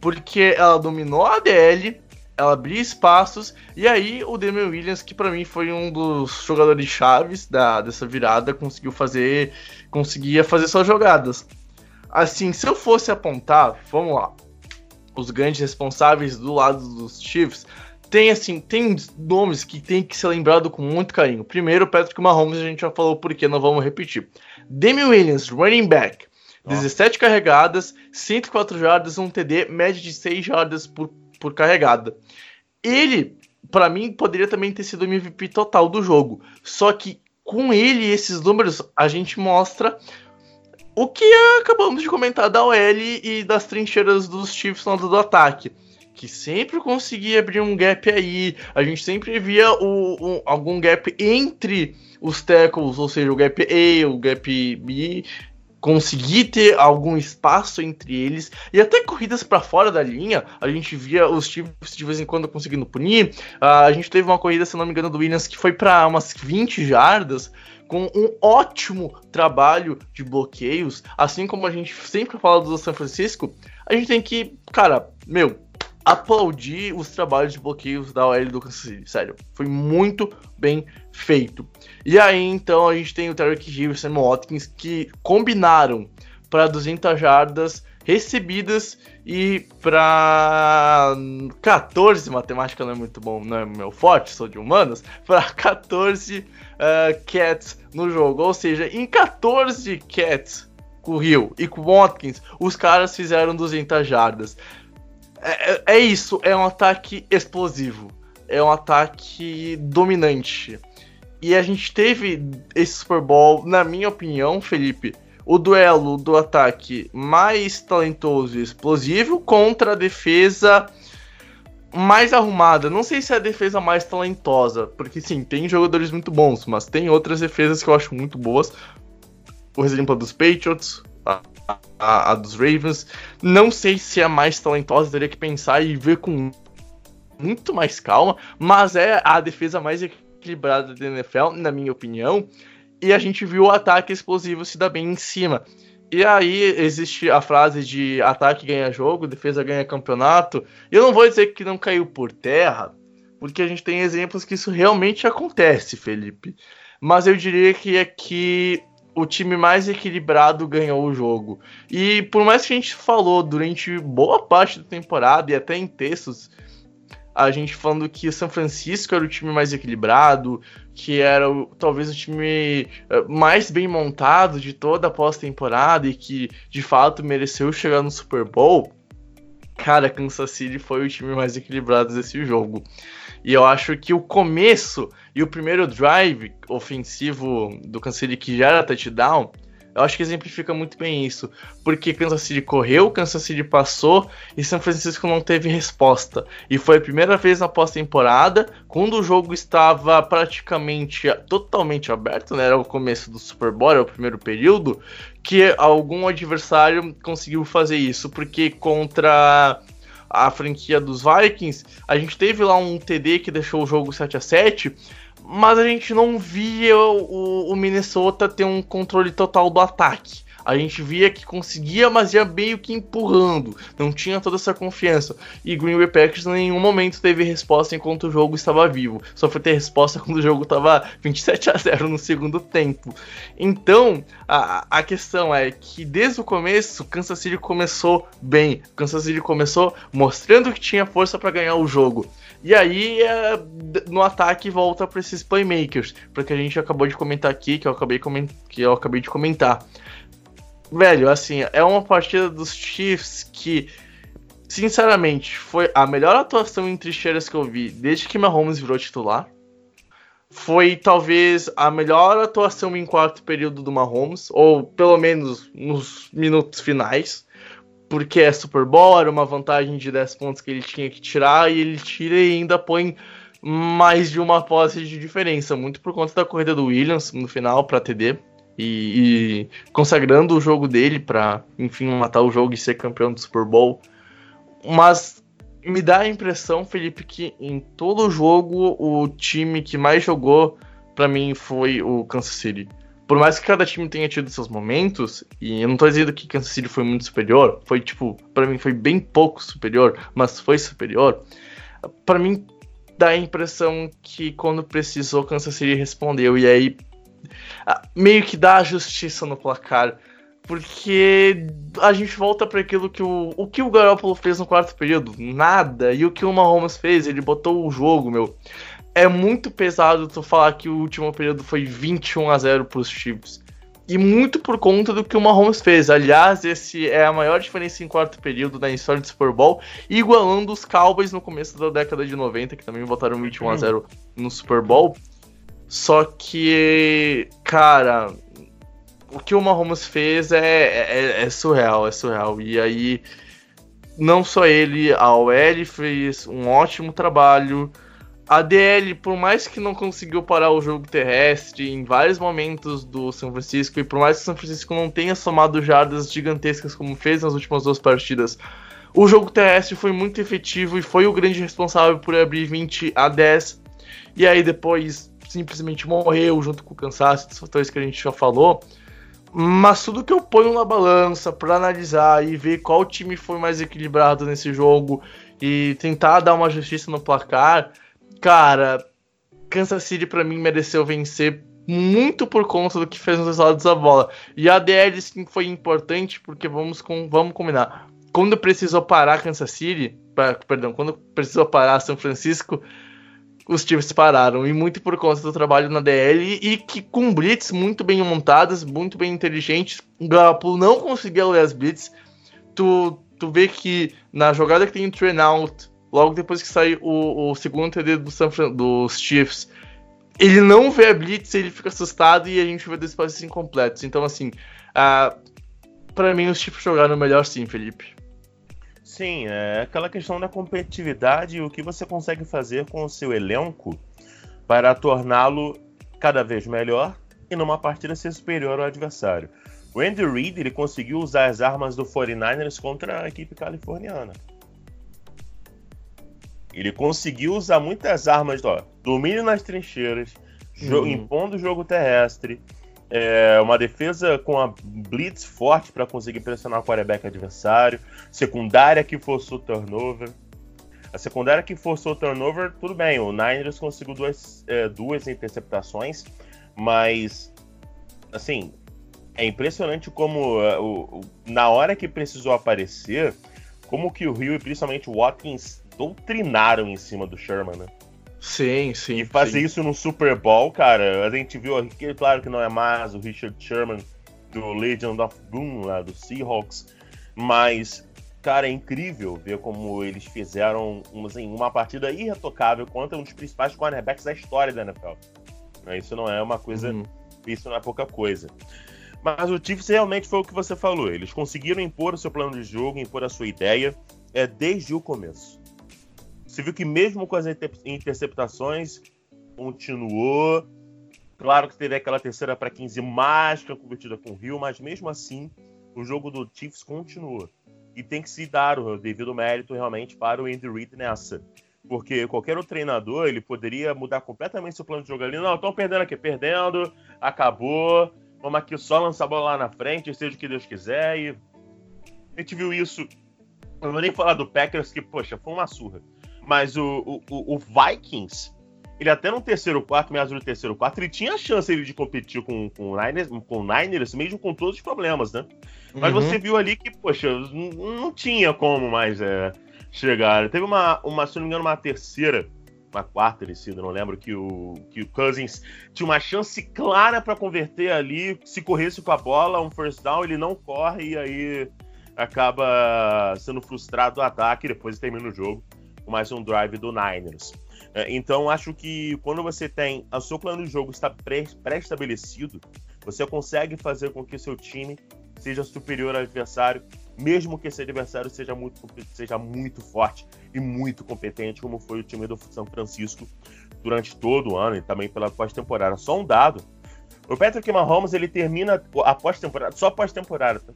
B: Porque ela dominou a DL, ela abriu espaços, e aí o Damian Williams, que para mim foi um dos jogadores chaves da, dessa virada, conseguiu fazer. conseguia fazer suas jogadas. Assim, se eu fosse apontar, vamos lá. Os grandes responsáveis do lado dos Chiefs, tem assim, tem nomes que tem que ser lembrado com muito carinho. Primeiro, Patrick Mahomes, a gente já falou porque não vamos repetir. Demi Williams, running back. 17 carregadas, 104 jardas, um TD, média de 6 jardas por, por carregada. Ele, para mim, poderia também ter sido o MVP total do jogo. Só que com ele e esses números, a gente mostra o que acabamos de comentar da OL e das trincheiras dos Chiefs no do ataque. Que sempre conseguia abrir um gap aí. A gente sempre via o, o, algum gap entre os tackles, ou seja, o gap A, o gap B, conseguir ter algum espaço entre eles e até corridas para fora da linha, a gente via os times de vez em quando conseguindo punir. Uh, a gente teve uma corrida, se não me engano, do Williams que foi para umas 20 jardas com um ótimo trabalho de bloqueios, assim como a gente sempre fala do São Francisco, a gente tem que, cara, meu, aplaudir os trabalhos de bloqueios da OL do Kansas City, sério, foi muito bem feito. E aí então a gente tem o Tarek Hill e o Sam Watkins que combinaram para 200 jardas recebidas e para 14, matemática não é muito bom, não é meu forte, sou de humanas, para 14 uh, cats no jogo, ou seja, em 14 cats com o Hill e com o Watkins, os caras fizeram 200 jardas. É, é, é isso, é um ataque explosivo, é um ataque dominante. E a gente teve esse Super Bowl, na minha opinião, Felipe, o duelo do ataque mais talentoso e explosivo contra a defesa mais arrumada. Não sei se é a defesa mais talentosa, porque sim, tem jogadores muito bons, mas tem outras defesas que eu acho muito boas. Por exemplo, dos Patriots, a, a, a dos Ravens. Não sei se é mais talentosa, teria que pensar e ver com muito mais calma, mas é a defesa mais equilibrada da NFL, na minha opinião. E a gente viu o ataque explosivo se dar bem em cima. E aí existe a frase de ataque ganha jogo, defesa ganha campeonato. Eu não vou dizer que não caiu por terra, porque a gente tem exemplos que isso realmente acontece, Felipe. Mas eu diria que é que o time mais equilibrado ganhou o jogo. E por mais que a gente falou durante boa parte da temporada e até em textos a gente falando que o São Francisco era o time mais equilibrado, que era o, talvez o time eh, mais bem montado de toda a pós-temporada e que de fato mereceu chegar no Super Bowl. Cara, Kansas City foi o time mais equilibrado desse jogo. E eu acho que o começo E o primeiro drive ofensivo do Kansas City que já era touchdown, eu acho que exemplifica muito bem isso. Porque Kansas City correu, Kansas City passou e São Francisco não teve resposta. E foi a primeira vez na pós-temporada, quando o jogo estava praticamente totalmente aberto, né? Era o começo do Super Bowl, era o primeiro período, que algum adversário conseguiu fazer isso. Porque contra a franquia dos Vikings, a gente teve lá um TD que deixou o jogo 7 a 7 mas a gente não via o, o, Minnesota ter um controle total do ataque. A gente via que conseguia, mas ia meio que empurrando. Não tinha toda essa confiança. E Green Bay Packers em nenhum momento teve resposta enquanto o jogo estava vivo. Só foi ter resposta quando o jogo estava 27 a 0 no segundo tempo. Então, a, a questão é que desde o começo, Kansas City começou bem. Kansas City começou mostrando que tinha força para ganhar o jogo. E aí, é, no ataque, volta para esses playmakers, porque a gente acabou de comentar aqui, que eu acabei, que eu acabei de comentar. Velho, assim, é uma partida dos Chiefs que, sinceramente, foi a melhor atuação em trincheiras que eu vi desde que Mahomes virou titular. Foi talvez a melhor atuação em quarto período do Mahomes, ou pelo menos nos minutos finais porque é Super Bowl, era uma vantagem de 10 pontos que ele tinha que tirar, e ele tira e ainda põe mais de uma posse de diferença, muito por conta da corrida do Williams no final para TD. E, e, consagrando o jogo dele para, enfim, matar o jogo e ser campeão do Super Bowl. Mas me dá a impressão, Felipe, que em todo o jogo o time que mais jogou para mim foi o Kansas City por mais que cada time tenha tido seus momentos, e eu não tô dizendo que Kansas City foi muito superior, foi tipo, para mim foi bem pouco superior, mas foi superior. Para mim dá a impressão que quando precisou Kansas City respondeu e aí meio que dá a justiça no placar. Porque a gente volta para aquilo que o, o que o Garoppolo fez no quarto período, nada. E o que o Mahomes fez, ele botou o jogo, meu é muito pesado tu falar que o último período foi 21 a 0 para os Chiefs. E muito por conta do que o Mahomes fez. Aliás, esse é a maior diferença em quarto período da história do Super Bowl, igualando os Cowboys no começo da década de 90, que também botaram 21 a 0 no Super Bowl. Só que, cara, o que o Mahomes fez é, é, é surreal, é surreal. E aí, não só ele, a OL fez um ótimo trabalho. A DL, por mais que não conseguiu parar o jogo terrestre em vários momentos do São Francisco, e por mais que o São Francisco não tenha somado jardas gigantescas como fez nas últimas duas partidas, o jogo terrestre foi muito efetivo e foi o grande responsável por abrir 20 a 10. E aí depois simplesmente morreu junto com o cansaço, dos fatores que a gente já falou. Mas tudo que eu ponho na balança para analisar e ver qual time foi mais equilibrado nesse jogo e tentar dar uma justiça no placar, Cara, Kansas City para mim mereceu vencer muito por conta do que fez nos lados da bola. E a DL sim foi importante porque vamos com, vamos combinar. Quando precisou parar Kansas City, perdão, quando precisou parar São Francisco, os times pararam e muito por conta do trabalho na DL e que com blitz muito bem montadas, muito bem inteligentes, o Garoppolo não conseguia ler as blitz. Tu, tu vê que na jogada que tem o train out logo depois que sai o, o segundo TD do San Fran dos Chiefs, ele não vê a Blitz, ele fica assustado e a gente vê dois passes incompletos. Então, assim, uh, para mim os Chiefs jogaram melhor sim, Felipe.
C: Sim, é aquela questão da competitividade e o que você consegue fazer com o seu elenco para torná-lo cada vez melhor e numa partida ser superior ao adversário. O Andy Reid ele conseguiu usar as armas do 49ers contra a equipe californiana. Ele conseguiu usar muitas armas, ó, domínio nas trincheiras, uhum. impondo o jogo terrestre, é, uma defesa com a blitz forte para conseguir pressionar o quarterback adversário, secundária que forçou turnover. A secundária que forçou turnover, tudo bem, o Niners conseguiu duas, é, duas interceptações, mas, assim, é impressionante como uh, o, na hora que precisou aparecer, como que o Rio e principalmente o Watkins doutrinaram em cima do Sherman, né?
B: Sim, sim.
C: E fazer
B: sim.
C: isso no Super Bowl, cara, a gente viu, claro que não é mais o Richard Sherman do Legend of Doom, lá do Seahawks, mas cara, é incrível ver como eles fizeram assim, uma partida irretocável contra um dos principais cornerbacks da história da NFL. Né, isso não é uma coisa. Uhum. Isso não é pouca coisa. Mas o Chiefs realmente foi o que você falou. Eles conseguiram impor o seu plano de jogo, impor a sua ideia é, desde o começo. Você viu que mesmo com as interceptações, continuou. Claro que teve aquela terceira para 15 mágica convertida com o Rio, mas mesmo assim, o jogo do Chiefs continuou. E tem que se dar o devido mérito realmente para o Andy Reid nessa. Porque qualquer outro treinador, ele poderia mudar completamente seu plano de jogo ali. Não, estão perdendo aqui, perdendo, acabou. Vamos aqui só lançar a bola lá na frente, seja o que Deus quiser. E a gente viu isso. Eu não vou nem falar do Packers, que, poxa, foi uma surra. Mas o, o, o Vikings, ele até no terceiro quarto, meados do terceiro quarto, ele tinha a chance de competir com, com, o Niners, com o Niners, mesmo com todos os problemas, né? Mas uhum. você viu ali que, poxa, não tinha como mais é, chegar. Teve uma, uma, se não me engano, uma terceira uma quarta descida, não lembro, que o, que o Cousins tinha uma chance clara para converter ali, se corresse com a bola, um first down, ele não corre e aí acaba sendo frustrado o ataque e depois termina o jogo mais um drive do Niners. É, então, acho que quando você tem o seu plano de jogo está pré-estabelecido, você consegue fazer com que seu time seja superior ao adversário, mesmo que esse adversário seja muito, seja muito forte e muito competente, como foi o time do São Francisco durante todo o ano e também pela pós-temporada. Só um dado: o Patrick Mahomes ele termina a pós-temporada, só pós-temporada, tá?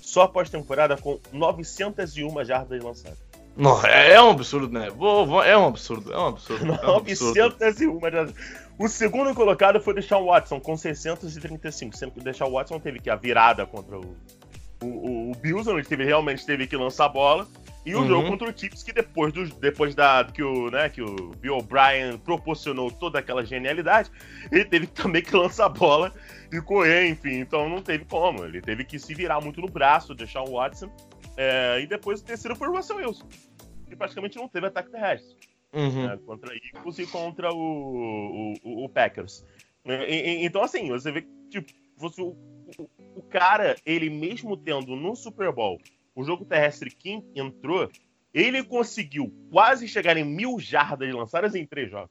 C: só pós-temporada com 901 jardas lançadas.
B: Não, é, é um absurdo, né? É um absurdo, é um absurdo. É um
C: absurdo. 901 jardas. O segundo colocado foi o Deshaun Watson, com 635. Sendo que o Watson teve que a virada contra o, o, o Bills, onde teve, realmente teve que lançar a bola. E o uhum. jogo contra o Chiefs, que depois, do, depois da, que, o, né, que o Bill O'Brien proporcionou toda aquela genialidade, ele teve também que lançar a bola e correr, enfim. Então não teve como. Ele teve que se virar muito no braço, deixar o Watson. É, e depois o terceiro foi o Russell Wilson, que praticamente não teve ataque terrestre uhum. né, contra Eagles e contra o, o, o Packers. E, e, então, assim, você vê que tipo, você, o, o, cara, ele mesmo tendo no Super Bowl o jogo terrestre que entrou, ele conseguiu quase chegar em mil jardas lançadas em três jogos.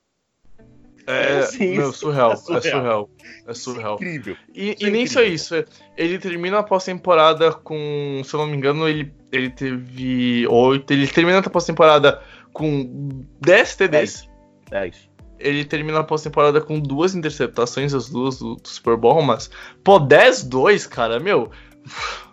B: É, assim, meu, surreal, é surreal, é surreal. É surreal. É incrível. E, e nem só isso, ele termina a pós-temporada com, se eu não me engano, ele, ele teve oito. Ele termina a pós-temporada com 10 TDs.
C: 10.
B: Ele termina a pós-temporada com duas interceptações, as duas do, do Super Bowl, mas, pô, 10-2, cara, meu.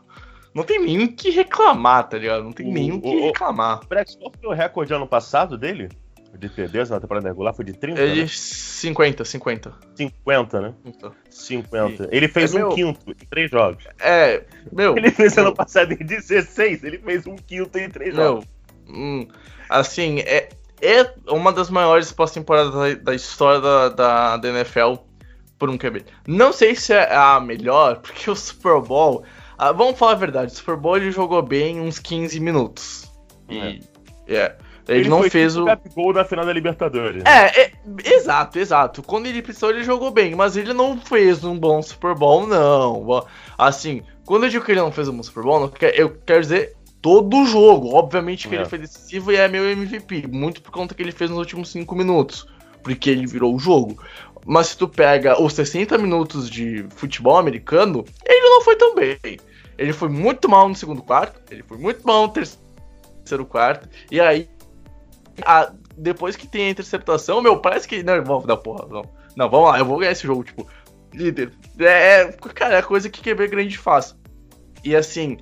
B: Não tem nem o que reclamar, tá ligado? Não tem o, nem o que o, reclamar.
C: Brex, qual foi o recorde ano passado dele? De TDs na temporada regular? Foi de 30?
B: Ele, né? 50, 50.
C: 50, né? Então. 50. Ele fez é, um meu... quinto em três jogos.
B: É, meu.
C: Ele fez meu... ano passado em 16, ele fez um quinto em três meu, jogos.
B: Hum, assim, é, é uma das maiores pós-temporadas da, da, história da, da, da, NFL por um QB. Não sei se é a melhor, porque o Super Bowl. Ah, vamos falar a verdade, o Super Bowl ele jogou bem uns 15 minutos. E. É. é ele, ele, não fez tipo
C: o. gol na final da Libertadores.
B: É, é, exato, exato. Quando ele precisou, ele jogou bem, mas ele não fez um bom Super Bowl, não. Assim, quando eu digo que ele não fez um bom Super Bowl, eu quero dizer todo o jogo. Obviamente que é. ele foi decisivo e é meu MVP. Muito por conta que ele fez nos últimos 5 minutos. Porque ele virou o jogo. Mas se tu pega os 60 minutos de futebol americano, ele não foi tão bem. Ele foi muito mal no segundo quarto, ele foi muito mal no terceiro quarto, e aí, a, depois que tem a interceptação, meu, parece que. Não, vamos dar porra, não. Não, vamos lá, eu vou ganhar esse jogo, tipo, líder. É, é cara, é a coisa que QB grande faz. E assim,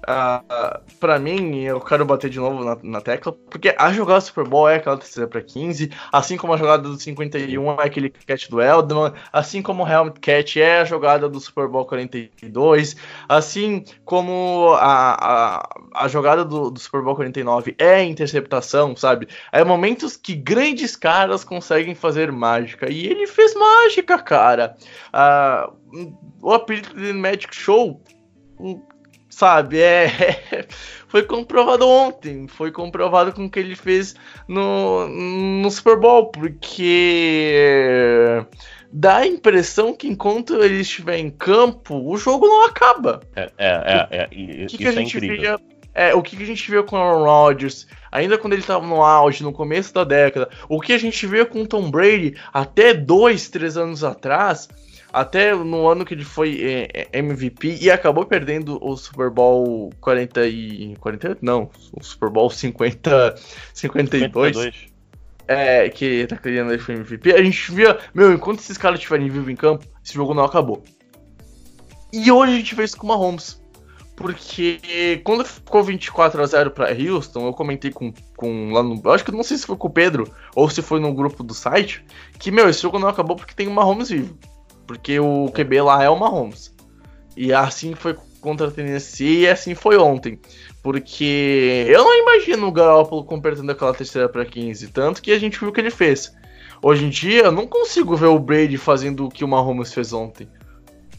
B: Uh, pra mim, eu quero bater de novo na, na, tecla, porque a jogada do Super Bowl é aquela terceira para 15, assim como a jogada do 51 é aquele catch do Eldman, assim como o Helmet Catch é a jogada do Super Bowl 42, assim como a, a, a jogada do, do, Super Bowl 49 é interceptação, sabe? É momentos que grandes caras conseguem fazer mágica, e ele fez mágica, cara. Uh, o apelido de Magic Show sabe? É, foi comprovado ontem, foi comprovado com o que ele fez no, no Super Bowl, porque dá a impressão que enquanto ele estiver em campo, o jogo não acaba.
C: É, é, é, é
B: o que, que a
C: é
B: gente
C: incrível.
B: via é, o que, que a gente viu com o Aaron Rodgers, ainda quando ele estava no auge, no começo da década, o que a gente viu com o Tom Brady até dois, três anos atrás, até no ano que ele foi é, é MVP e acabou perdendo o Super Bowl 40 e 48, não, o Super Bowl 50 52. 52. É, que tá querendo ele foi MVP. A gente via, meu, enquanto esses caras estiverem vivos em campo, esse jogo não acabou. E hoje a gente vê isso com o Mahomes. Porque quando ficou 24 a 0 para Houston, eu comentei com, com lá no. Eu acho que não sei se foi com o Pedro ou se foi no grupo do site. Que, meu, esse jogo não acabou porque tem o Mahomes vivo. Porque o QB lá é o Mahomes. E assim foi contra a Tennessee e assim foi ontem. Porque eu não imagino o Garoppolo completando aquela terceira para 15. Tanto que a gente viu o que ele fez. Hoje em dia, eu não consigo ver o Brady fazendo o que o Mahomes fez ontem.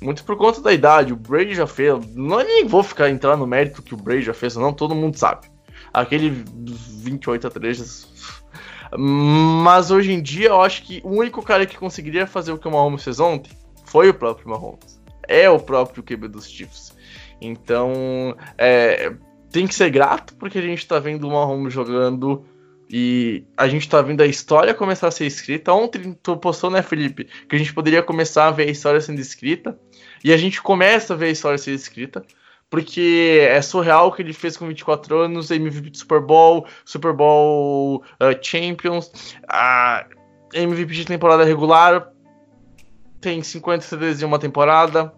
B: Muito por conta da idade. O Brady já fez. Não nem vou ficar entrar no mérito que o Brady já fez, não. Todo mundo sabe. Aquele 28 a 3. Mas hoje em dia eu acho que o único cara que conseguiria fazer o que o Mahomes fez ontem foi o próprio Mahomes. É o próprio QB dos Chiefs. Então, é, tem que ser grato porque a gente tá vendo o Mahomes jogando e a gente tá vendo a história começar a ser escrita. Ontem tu postou, né, Felipe, que a gente poderia começar a ver a história sendo escrita. E a gente começa a ver a história sendo escrita. Porque é surreal o que ele fez com 24 anos, MVP de Super Bowl, Super Bowl uh, Champions, uh, MVP de temporada regular, tem 50 CDs em uma temporada,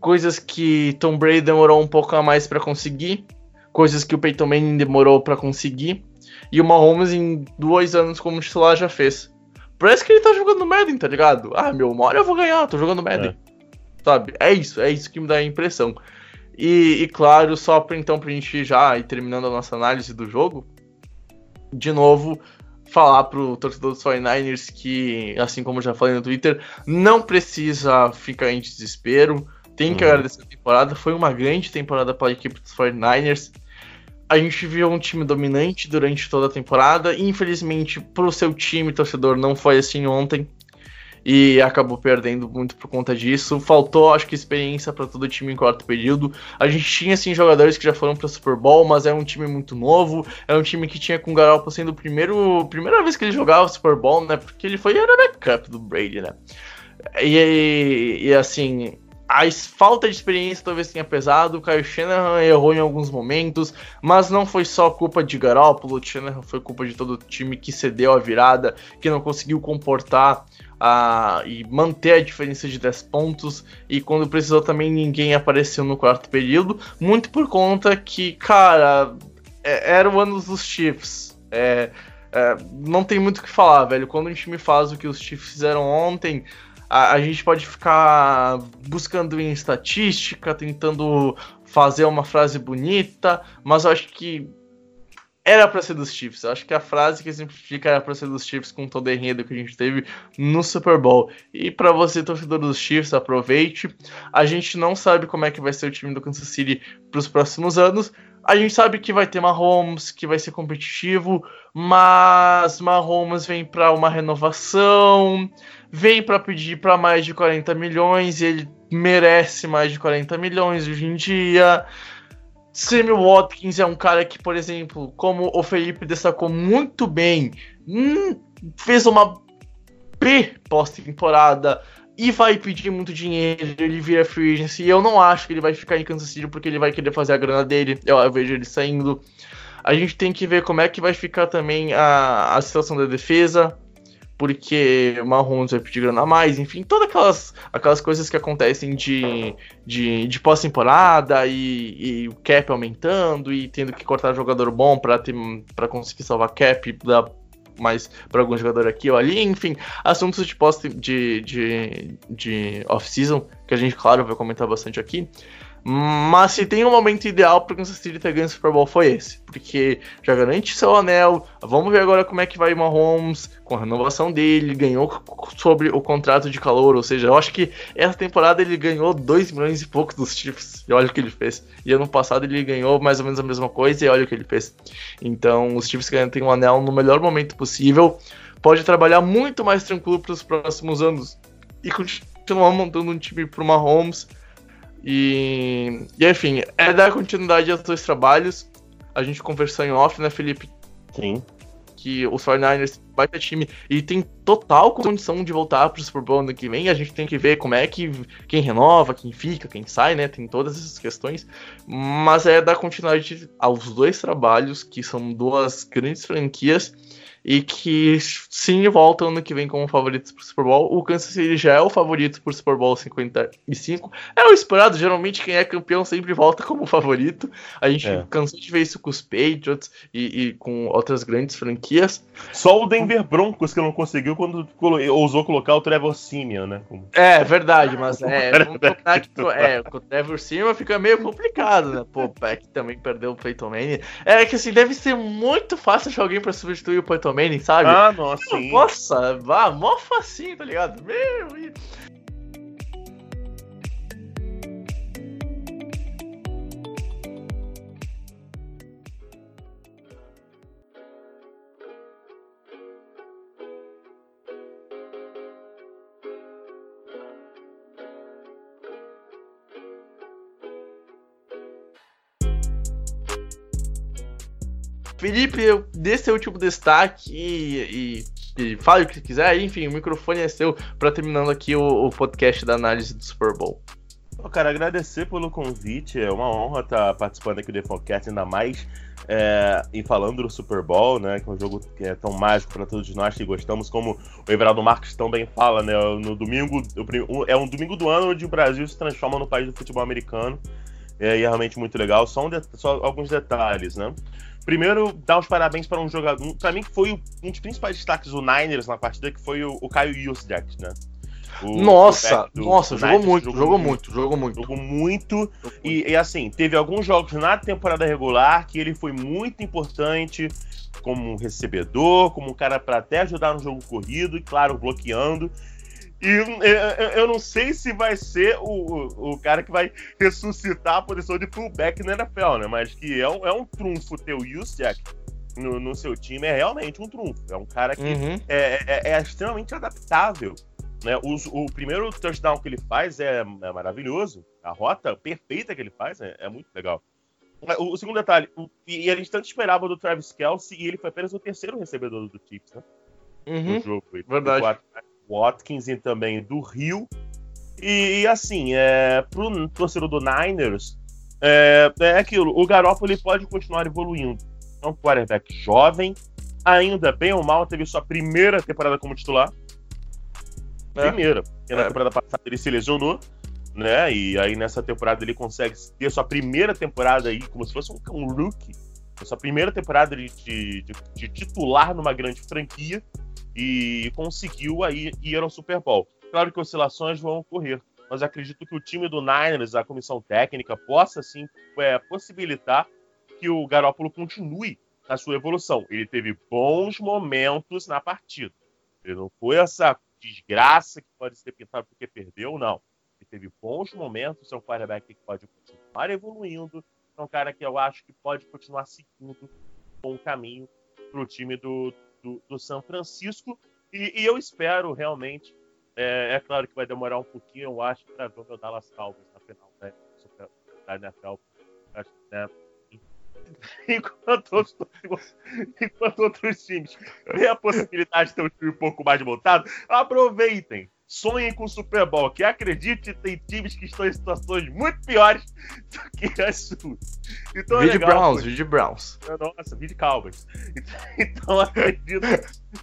B: coisas que Tom Brady demorou um pouco a mais para conseguir, coisas que o Peyton Manning demorou para conseguir. E o Mahomes, em dois anos como titular, já fez. Parece que ele tá jogando Madden, tá ligado? Ah, meu, uma hora eu vou ganhar, tô jogando Madden. É. Sabe? É isso, é isso que me dá a impressão. E, e claro, só pra, então pra gente já ir terminando a nossa análise do jogo, de novo, falar pro torcedor dos 49ers que, assim como eu já falei no Twitter, não precisa ficar em desespero. Tem que uhum. agradecer a temporada. Foi uma grande temporada para a equipe dos 49ers a gente viu um time dominante durante toda a temporada. Infelizmente, pro seu time, torcedor, não foi assim ontem. E acabou perdendo muito por conta disso. Faltou, acho que, experiência para todo o time em quarto período. A gente tinha, assim, jogadores que já foram para Super Bowl, mas é um time muito novo. É um time que tinha com o Garoppolo sendo o primeiro, primeira vez que ele jogava Super Bowl, né? Porque ele foi era backup do Brady, né? E, e, e assim, a falta de experiência talvez tenha pesado. O Kyle Shanahan errou em alguns momentos, mas não foi só culpa de Garoppolo. O Shanahan foi culpa de todo o time que cedeu a virada, que não conseguiu comportar a, e manter a diferença de 10 pontos. E quando precisou também ninguém apareceu no quarto período. Muito por conta que, cara, é, era o ano dos Chiefs. É, é, não tem muito o que falar, velho. Quando o time faz o que os Chiefs fizeram ontem a, a gente pode ficar buscando em estatística, tentando fazer uma frase bonita, mas eu acho que era para ser dos Chiefs. Eu acho que a frase que simplifica era para ser dos Chiefs com todo o enredo que a gente teve no Super Bowl. E para você, torcedor dos Chiefs, aproveite. A gente não sabe como é que vai ser o time do Kansas City para os próximos anos. A gente sabe que vai ter Mahomes, que vai ser competitivo, mas Mahomes vem para uma renovação vem para pedir para mais de 40 milhões, ele merece mais de 40 milhões hoje em dia. Sammy Watkins é um cara que, por exemplo, como o Felipe destacou muito bem, hum, fez uma P pós-temporada e vai pedir muito dinheiro, ele vira free agency, e eu não acho que ele vai ficar em Kansas City porque ele vai querer fazer a grana dele, eu, eu vejo ele saindo. A gente tem que ver como é que vai ficar também a, a situação da defesa, porque Mahomes vai pedir grana a mais, enfim, todas aquelas, aquelas coisas que acontecem de, de, de pós-temporada e, e, o cap aumentando e tendo que cortar jogador bom para conseguir salvar cap, dar mais para algum jogador aqui ou ali, enfim, assuntos de pós de, de, de off-season, que a gente, claro, vai comentar bastante aqui. Mas se tem um momento ideal para o Kansas City ter ganho o Super Bowl foi esse, porque já garante seu anel. Vamos ver agora como é que vai o Mahomes com a renovação dele, ganhou sobre o contrato de calor, ou seja, eu acho que essa temporada ele ganhou 2 milhões e pouco dos Chiefs, e olha o que ele fez. E ano passado ele ganhou mais ou menos a mesma coisa, e olha o que ele fez. Então, os Chiefs garantem um anel no melhor momento possível, pode trabalhar muito mais tranquilo para os próximos anos e continuar montando um time para o Mahomes e, e enfim, é dar continuidade aos dois trabalhos. a gente conversou em off, né, Felipe?
C: Sim.
B: Que os 49ers vai ter time e tem total condição de voltar pro Super Bowl ano que vem. A gente tem que ver como é que quem renova, quem fica, quem sai, né? Tem todas essas questões. Mas é dar continuidade aos dois trabalhos, que são duas grandes franquias e que sim voltam ano que vem como favoritos pro Super Bowl. O Kansas City já é o favorito pro Super Bowl 55. É o esperado, geralmente quem é campeão sempre volta como favorito. A gente é. cansou de ver isso com os Patriots e, e, com outras grandes franquias.
C: Só o Denver Broncos que não conseguiu quando ousou colocar o Trevor Simeon, né?
B: É, verdade, mas é, vamos que, é, com o Trevor Simeon fica meio complicado, né? Pô, o Peck também perdeu o Peyton Manning. É que assim, deve ser muito fácil achar alguém para substituir o Peyton Manning, sabe?
C: Ah, nossa.
B: Nossa, vá, mó facinho, tá ligado? Meu, Felipe, dê seu último destaque e, e, e, fale o que quiser. Enfim, o microfone é seu para terminando aqui o, o, podcast da análise do Super Bowl.
C: Oh, cara, agradecer pelo convite. É uma honra estar participando aqui do Defocast, ainda mais é, falando do Super Bowl, né? Que é um jogo que é tão mágico para todos nós que gostamos, como o Everaldo Marques também fala, né? No domingo, é um domingo do ano onde o Brasil se transforma no país do futebol americano. É, e é realmente muito legal. Só, um de, só alguns detalhes, né? Primeiro, dar os parabéns para um jogador. Para mim, que foi um dos principais destaques do Niners na partida, que foi o, o Caio Juszczyk, né?
B: O, nossa, o nossa, jogou, muito, jogou, jogou muito, jogou muito,
C: jogou muito. E, e, assim, teve alguns jogos na temporada regular que ele foi muito importante como um recebedor, como um cara para até ajudar no jogo corrido e, claro, bloqueando. E eu não sei se vai ser o, o cara que vai ressuscitar a posição de fullback na NFL, né? Mas que é um, é um trunfo ter o Juszczyk no, no seu time, é realmente um trunfo. É um cara que uhum. é, é, é, extremamente adaptável. Né? O, o, primeiro touchdown que ele faz é, é, maravilhoso. A rota perfeita que ele faz é, é muito legal. O, o, segundo detalhe, o, e a gente tanto esperava do Travis Kelsey, e ele foi apenas o terceiro recebedor do Chiefs, né?
B: Uhum. No jogo. Verdade. Quatro,
C: Watkins e também do Rio. E, e assim, é, pro torcedor do Niners, é, é aquilo, o Garoppolo ele pode continuar evoluindo. É um quarterback jovem, ainda bem ou mal, teve sua primeira temporada como titular. É. Primeira, porque na é. temporada passada ele se lesionou, né? E aí nessa temporada ele consegue ter sua primeira temporada aí, como se fosse um, um rookie. Sua primeira temporada de, de, de titular numa grande franquia e conseguiu aí ir ao Super Bowl. Claro que oscilações vão ocorrer, mas acredito que o time do Niners, a comissão técnica, possa sim é, possibilitar que o Garoppolo continue na sua evolução. Ele teve bons momentos na partida. Ele não foi essa desgraça que pode ser pintado porque perdeu, não. Ele teve bons momentos, é um quarterback que pode continuar evoluindo, é um cara que eu acho que pode continuar seguindo um bom caminho para o time do, do, do São Francisco. E, e, eu espero realmente. É, é, claro que vai demorar um pouquinho, eu acho, para ver o meu Dallas Cowboys na final né, da NFL. Né, enquanto, outros, enquanto outros times têm a possibilidade de ter um time um pouco mais montado, aproveitem sonhem com o Super Bowl, que acredite, tem times que estão em situações muito piores do que as suas.
B: Então, é legal, Browns, vídeo Browns.
C: Nossa, vídeo Cowboys. Então acredito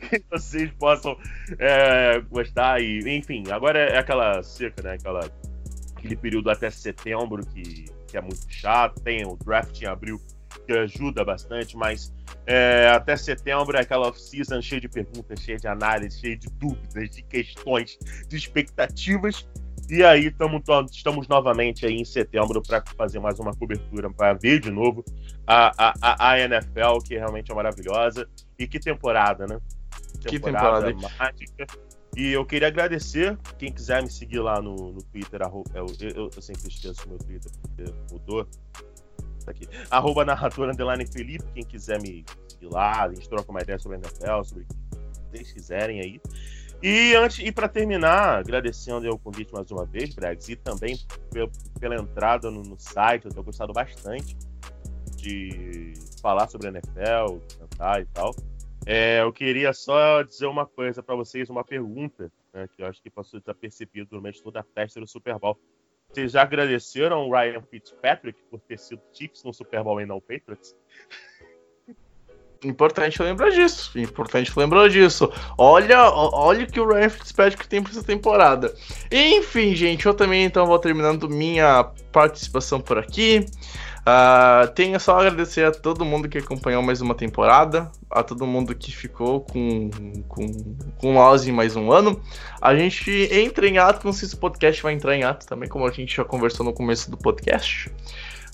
C: que vocês possam é, gostar e, enfim, agora é aquela seca, né? Aquela, aquele período até setembro que, que é muito chato, tem o draft em abril que ajuda bastante, mas é, até setembro é aquela off-season cheia de perguntas, cheia de análise, cheia de dúvidas, de questões, de expectativas. E aí tamo, estamos novamente aí em setembro para fazer mais uma cobertura, para ver de novo a, a, a NFL, que realmente é maravilhosa. E que temporada, né?
B: Que temporada, que
C: temporada mágica. E eu queria agradecer, quem quiser me seguir lá no, no Twitter, eu, eu, eu sempre esqueço o meu Twitter, porque mudou aqui. Arroba narrador underline Felipe, quem quiser me seguir lá, a gente troca uma ideia sobre a NFL, sobre o que vocês quiserem aí. E antes e para terminar, agradecendo o convite mais uma vez, Bregs, e também pela entrada no, no, site, eu tenho gostado bastante de, falar sobre a NFL, cantar e tal. É, eu queria só dizer uma coisa para vocês, uma pergunta, né, que eu acho que passou desapercebido durante toda a festa do Super Bowl. Vocês já agradeceram o Ryan Fitzpatrick por ter sido Chiefs no Super Bowl e não Patriots?
B: Importante lembrar disso. Importante lembrar disso. Olha, olha o que o Ryan Fitzpatrick tem para essa temporada. Enfim, gente, eu também então vou terminando minha participação por aqui. Uh, tenho só a agradecer a todo mundo que acompanhou mais uma temporada, a todo mundo que ficou com, com, com em mais um ano. A gente entra em ato, não sei se o podcast vai entrar em ato também, como a gente já conversou no começo do podcast.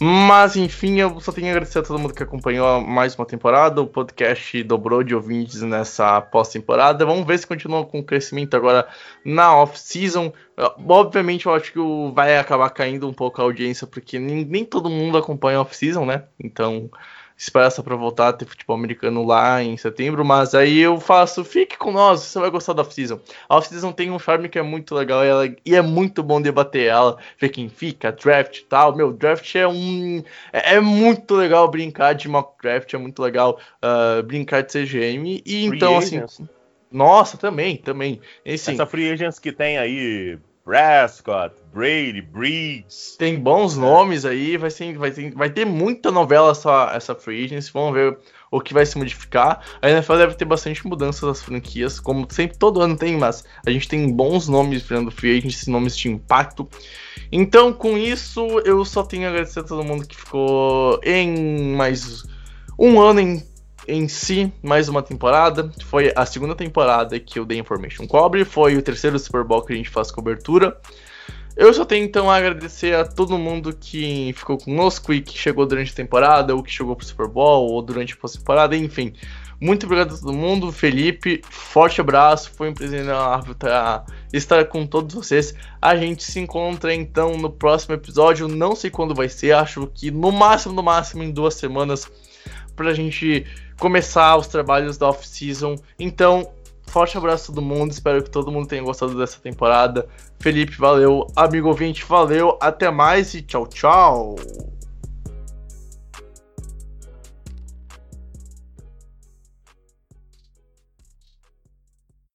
B: Mas enfim, eu só tenho a agradecer a todo mundo que acompanhou mais uma temporada. O podcast dobrou de ouvintes nessa pós-temporada. Vamos ver se continua com crescimento agora na off-season. Obviamente, eu acho que vai acabar caindo um pouco a audiência, porque nem, nem todo mundo acompanha off-season, né? Então esperança para voltar a ter futebol americano lá em setembro, mas aí eu faço, fique com nós, você vai gostar da off-season. A off-season tem um charme que é muito legal e, ela, e, é muito bom debater ela, ver quem fica, draft e tal. Meu, draft é um. É, é, muito legal brincar de mock draft, é muito legal uh, brincar de CGM. E Free então, assim, agents. assim. Nossa, também, também.
C: E, assim, Essa free agents que tem aí Prescott, Brady, Breeds.
B: Tem bons é. nomes aí, vai, ser, vai, ter, vai ter muita novela essa, essa free agency, vamos ver o que vai se modificar. A NFL deve ter bastante mudanças das franquias, como sempre todo ano tem, mas a gente tem bons nomes virando free agency, nomes de impacto. Então, com isso, eu só tenho a agradecer a todo mundo que ficou em mais um ano em em si, mais uma temporada. Foi a segunda temporada que o The Information cobre, foi o terceiro Super Bowl que a gente faz cobertura. Eu só tenho então a agradecer a todo mundo que ficou conosco e que chegou durante a temporada, ou que chegou pro Super Bowl, ou durante a pós-temporada, enfim. Muito obrigado a todo mundo, Felipe. Forte abraço, foi um prazer estar com todos vocês. A gente se encontra então no próximo episódio. Não sei quando vai ser, acho que no máximo, no máximo em duas semanas, pra gente começar os trabalhos da off-season. Então, forte abraço a todo mundo. Espero que todo mundo tenha gostado dessa temporada. Felipe, valeu. Amigo ouvinte, valeu. Até mais e tchau, tchau.